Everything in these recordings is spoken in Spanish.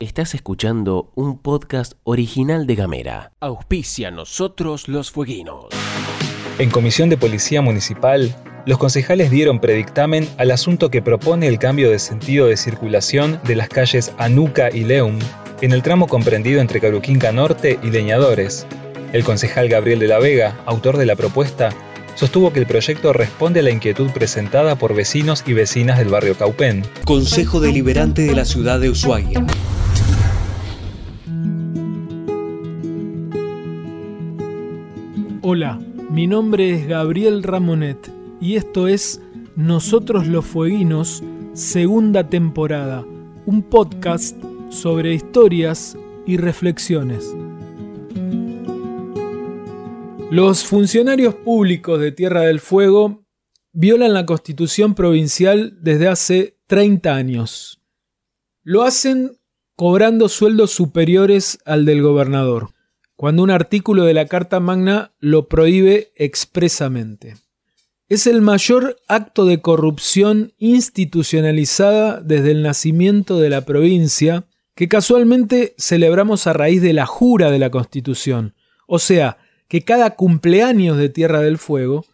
Estás escuchando un podcast original de Gamera. Auspicia nosotros los fueguinos. En Comisión de Policía Municipal, los concejales dieron predictamen al asunto que propone el cambio de sentido de circulación de las calles Anuca y Leum en el tramo comprendido entre Caruquinca Norte y Leñadores. El concejal Gabriel de la Vega, autor de la propuesta, sostuvo que el proyecto responde a la inquietud presentada por vecinos y vecinas del barrio Caupén. Consejo Deliberante de la Ciudad de Ushuaia. Hola, mi nombre es Gabriel Ramonet y esto es Nosotros los Fueguinos, segunda temporada, un podcast sobre historias y reflexiones. Los funcionarios públicos de Tierra del Fuego violan la constitución provincial desde hace 30 años. Lo hacen cobrando sueldos superiores al del gobernador, cuando un artículo de la Carta Magna lo prohíbe expresamente. Es el mayor acto de corrupción institucionalizada desde el nacimiento de la provincia que casualmente celebramos a raíz de la jura de la Constitución, o sea, que cada cumpleaños de Tierra del Fuego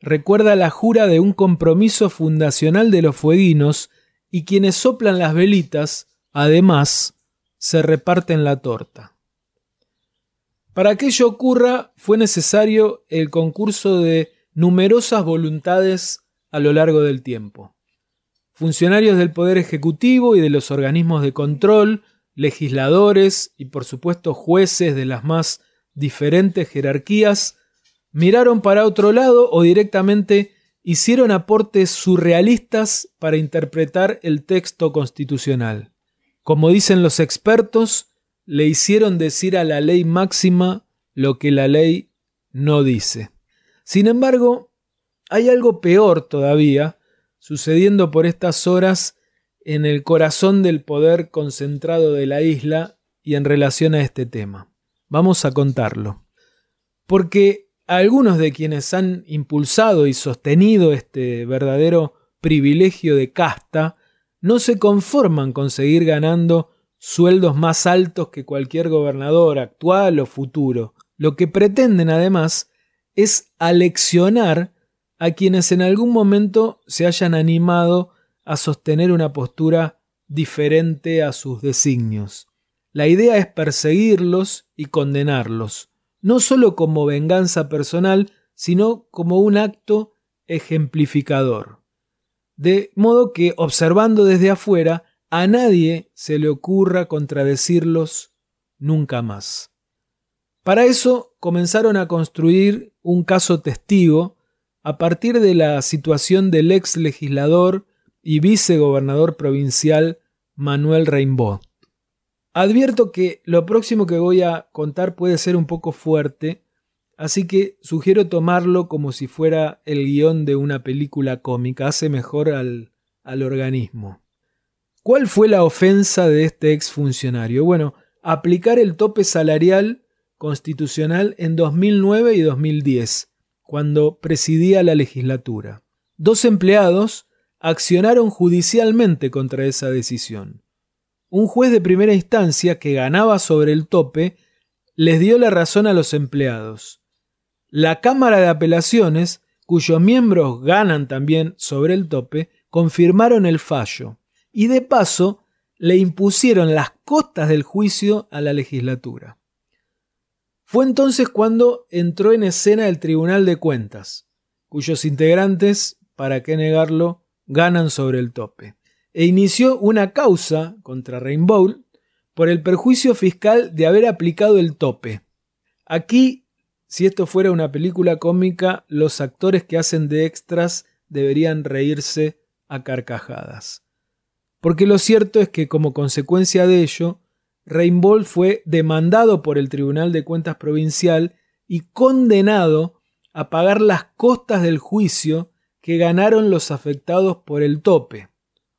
recuerda la jura de un compromiso fundacional de los fueguinos y quienes soplan las velitas, además, se reparten la torta. Para que ello ocurra fue necesario el concurso de numerosas voluntades a lo largo del tiempo. Funcionarios del Poder Ejecutivo y de los organismos de control, legisladores y por supuesto jueces de las más diferentes jerarquías miraron para otro lado o directamente hicieron aportes surrealistas para interpretar el texto constitucional. Como dicen los expertos, le hicieron decir a la ley máxima lo que la ley no dice. Sin embargo, hay algo peor todavía sucediendo por estas horas en el corazón del poder concentrado de la isla y en relación a este tema. Vamos a contarlo. Porque algunos de quienes han impulsado y sostenido este verdadero privilegio de casta no se conforman con seguir ganando sueldos más altos que cualquier gobernador actual o futuro. Lo que pretenden además es aleccionar a quienes en algún momento se hayan animado a sostener una postura diferente a sus designios. La idea es perseguirlos y condenarlos, no solo como venganza personal, sino como un acto ejemplificador. De modo que, observando desde afuera, a nadie se le ocurra contradecirlos nunca más. Para eso comenzaron a construir un caso testigo a partir de la situación del ex legislador y vicegobernador provincial Manuel Rainbow. Advierto que lo próximo que voy a contar puede ser un poco fuerte, así que sugiero tomarlo como si fuera el guion de una película cómica, hace mejor al, al organismo. ¿Cuál fue la ofensa de este exfuncionario? Bueno, aplicar el tope salarial constitucional en 2009 y 2010, cuando presidía la legislatura. Dos empleados accionaron judicialmente contra esa decisión un juez de primera instancia que ganaba sobre el tope les dio la razón a los empleados. La Cámara de Apelaciones, cuyos miembros ganan también sobre el tope, confirmaron el fallo y de paso le impusieron las costas del juicio a la legislatura. Fue entonces cuando entró en escena el Tribunal de Cuentas, cuyos integrantes, para qué negarlo, ganan sobre el tope e inició una causa contra Rainbow por el perjuicio fiscal de haber aplicado el tope. Aquí, si esto fuera una película cómica, los actores que hacen de extras deberían reírse a carcajadas. Porque lo cierto es que como consecuencia de ello, Rainbow fue demandado por el Tribunal de Cuentas Provincial y condenado a pagar las costas del juicio que ganaron los afectados por el tope.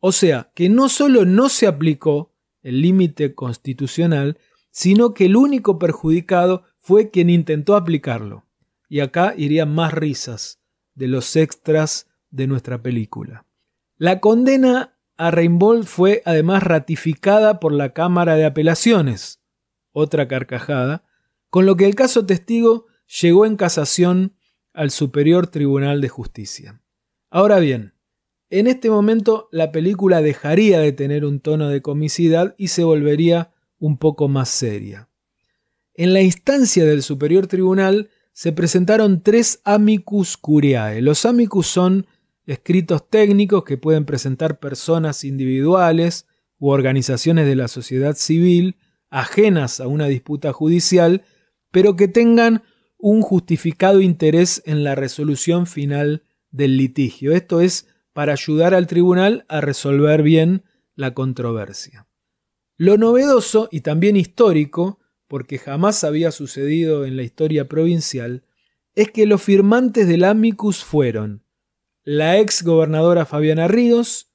O sea, que no solo no se aplicó el límite constitucional, sino que el único perjudicado fue quien intentó aplicarlo. Y acá irían más risas de los extras de nuestra película. La condena a Rainbow fue además ratificada por la Cámara de Apelaciones, otra carcajada, con lo que el caso testigo llegó en casación al Superior Tribunal de Justicia. Ahora bien, en este momento la película dejaría de tener un tono de comicidad y se volvería un poco más seria. En la instancia del Superior Tribunal se presentaron tres amicus curiae. Los amicus son escritos técnicos que pueden presentar personas individuales u organizaciones de la sociedad civil ajenas a una disputa judicial, pero que tengan un justificado interés en la resolución final del litigio. Esto es para ayudar al tribunal a resolver bien la controversia. Lo novedoso y también histórico, porque jamás había sucedido en la historia provincial, es que los firmantes del amicus fueron la ex gobernadora Fabiana Ríos,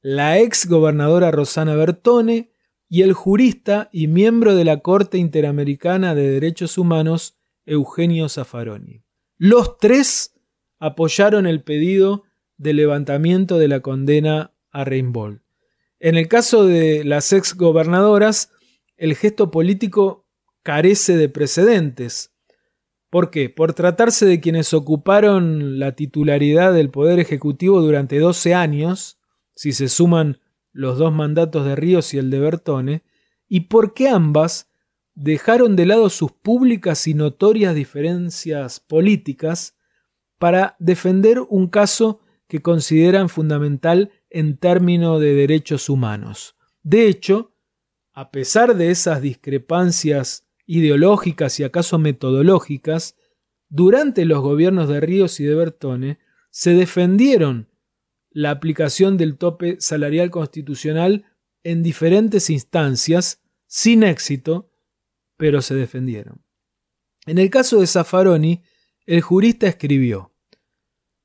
la ex gobernadora Rosana Bertone y el jurista y miembro de la Corte Interamericana de Derechos Humanos Eugenio Zaffaroni. Los tres apoyaron el pedido de levantamiento de la condena a Rainbow. En el caso de las ex gobernadoras, el gesto político carece de precedentes, ¿Por qué? Por tratarse de quienes ocuparon la titularidad del Poder Ejecutivo durante 12 años, si se suman los dos mandatos de Ríos y el de Bertone, y porque ambas dejaron de lado sus públicas y notorias diferencias políticas para defender un caso que consideran fundamental en términos de derechos humanos. De hecho, a pesar de esas discrepancias ideológicas y acaso metodológicas, durante los gobiernos de Ríos y de Bertone, se defendieron la aplicación del tope salarial constitucional en diferentes instancias, sin éxito, pero se defendieron. En el caso de Zaffaroni, el jurista escribió,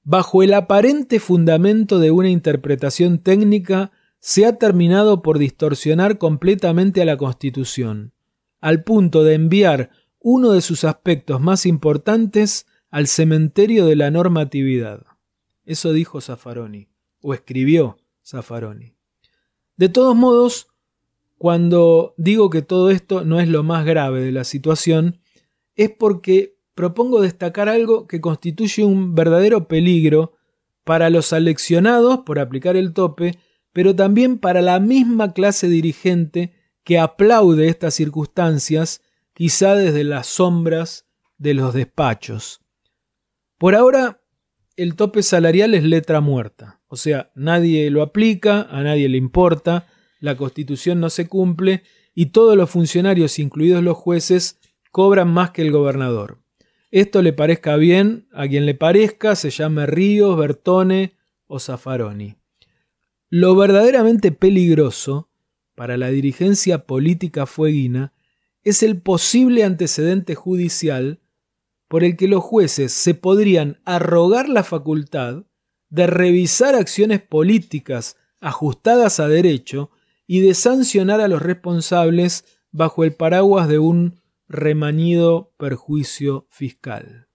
Bajo el aparente fundamento de una interpretación técnica, se ha terminado por distorsionar completamente a la Constitución al punto de enviar uno de sus aspectos más importantes al cementerio de la normatividad. Eso dijo Zaffaroni, o escribió Zaffaroni. De todos modos, cuando digo que todo esto no es lo más grave de la situación, es porque propongo destacar algo que constituye un verdadero peligro para los aleccionados por aplicar el tope, pero también para la misma clase dirigente que aplaude estas circunstancias, quizá desde las sombras de los despachos. Por ahora, el tope salarial es letra muerta, o sea, nadie lo aplica, a nadie le importa, la constitución no se cumple y todos los funcionarios, incluidos los jueces, cobran más que el gobernador. Esto le parezca bien a quien le parezca, se llame Ríos, Bertone o Zaffaroni. Lo verdaderamente peligroso para la dirigencia política fueguina es el posible antecedente judicial por el que los jueces se podrían arrogar la facultad de revisar acciones políticas ajustadas a derecho y de sancionar a los responsables bajo el paraguas de un remanido perjuicio fiscal.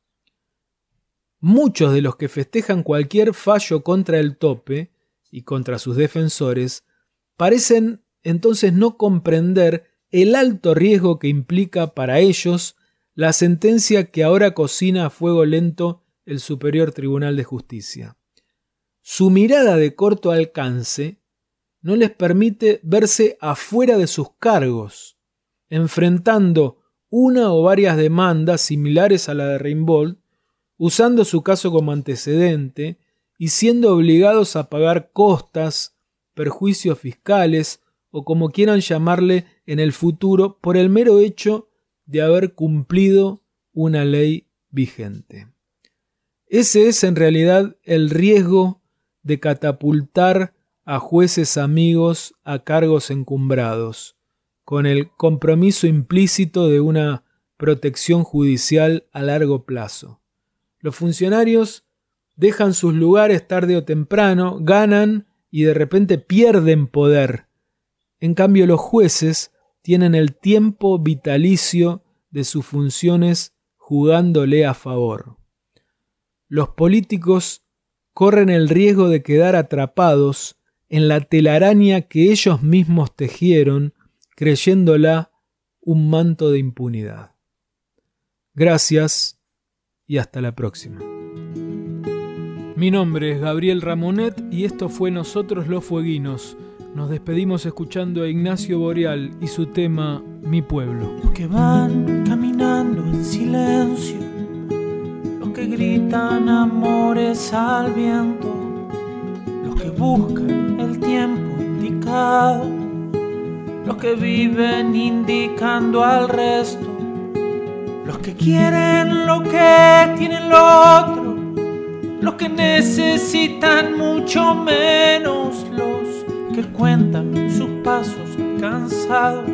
Muchos de los que festejan cualquier fallo contra el tope y contra sus defensores parecen entonces no comprender el alto riesgo que implica para ellos la sentencia que ahora cocina a fuego lento el Superior Tribunal de Justicia. Su mirada de corto alcance no les permite verse afuera de sus cargos, enfrentando una o varias demandas similares a la de Rimbaud, usando su caso como antecedente y siendo obligados a pagar costas, perjuicios fiscales o como quieran llamarle en el futuro, por el mero hecho de haber cumplido una ley vigente. Ese es en realidad el riesgo de catapultar a jueces amigos a cargos encumbrados, con el compromiso implícito de una protección judicial a largo plazo. Los funcionarios dejan sus lugares tarde o temprano, ganan y de repente pierden poder en cambio, los jueces tienen el tiempo vitalicio de sus funciones jugándole a favor. Los políticos corren el riesgo de quedar atrapados en la telaraña que ellos mismos tejieron, creyéndola un manto de impunidad. Gracias y hasta la próxima. Mi nombre es Gabriel Ramonet y esto fue Nosotros los Fueguinos. Nos despedimos escuchando a Ignacio Boreal y su tema Mi pueblo. Los que van caminando en silencio, los que gritan amores al viento, los que buscan el tiempo indicado, los que viven indicando al resto, los que quieren lo que tienen lo otro, los que necesitan mucho menos, los que cuentan sus pasos cansados.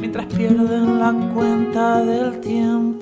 Mientras pierden la cuenta del tiempo.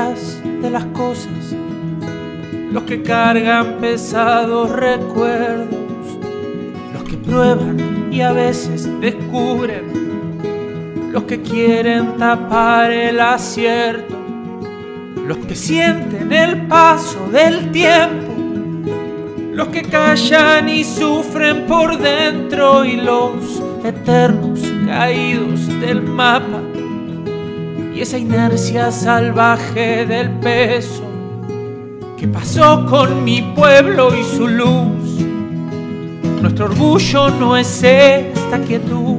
De las cosas, los que cargan pesados recuerdos, los que prueban y a veces descubren, los que quieren tapar el acierto, los que sienten el paso del tiempo, los que callan y sufren por dentro y los eternos caídos del mapa esa inercia salvaje del peso. ¿Qué pasó con mi pueblo y su luz? Nuestro orgullo no es esta quietud,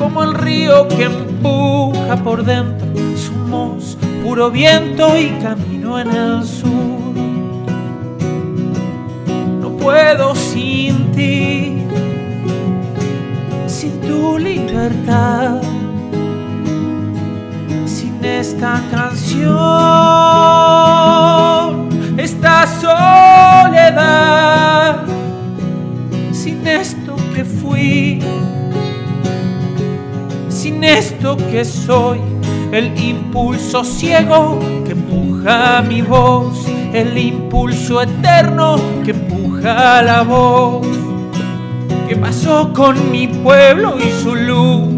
como el río que empuja por dentro. Somos puro viento y camino en el sur. No puedo sin ti, sin tu libertad esta canción, esta soledad, sin esto que fui, sin esto que soy, el impulso ciego que empuja mi voz, el impulso eterno que empuja la voz. ¿Qué pasó con mi pueblo y su luz?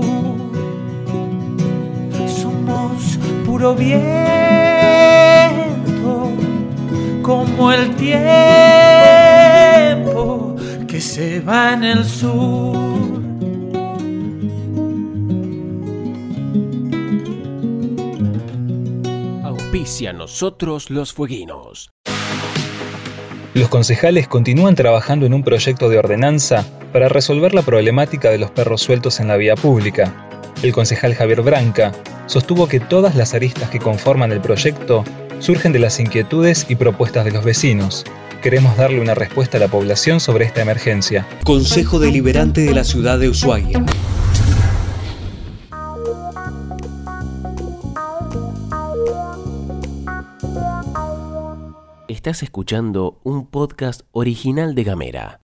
Puro viento, como el tiempo que se va en el sur. Auspicia nosotros los fueguinos. Los concejales continúan trabajando en un proyecto de ordenanza para resolver la problemática de los perros sueltos en la vía pública. El concejal Javier Branca sostuvo que todas las aristas que conforman el proyecto surgen de las inquietudes y propuestas de los vecinos. queremos darle una respuesta a la población sobre esta emergencia. Consejo Deliberante de la Ciudad de Ushuaia. Estás escuchando un podcast original de Gamera.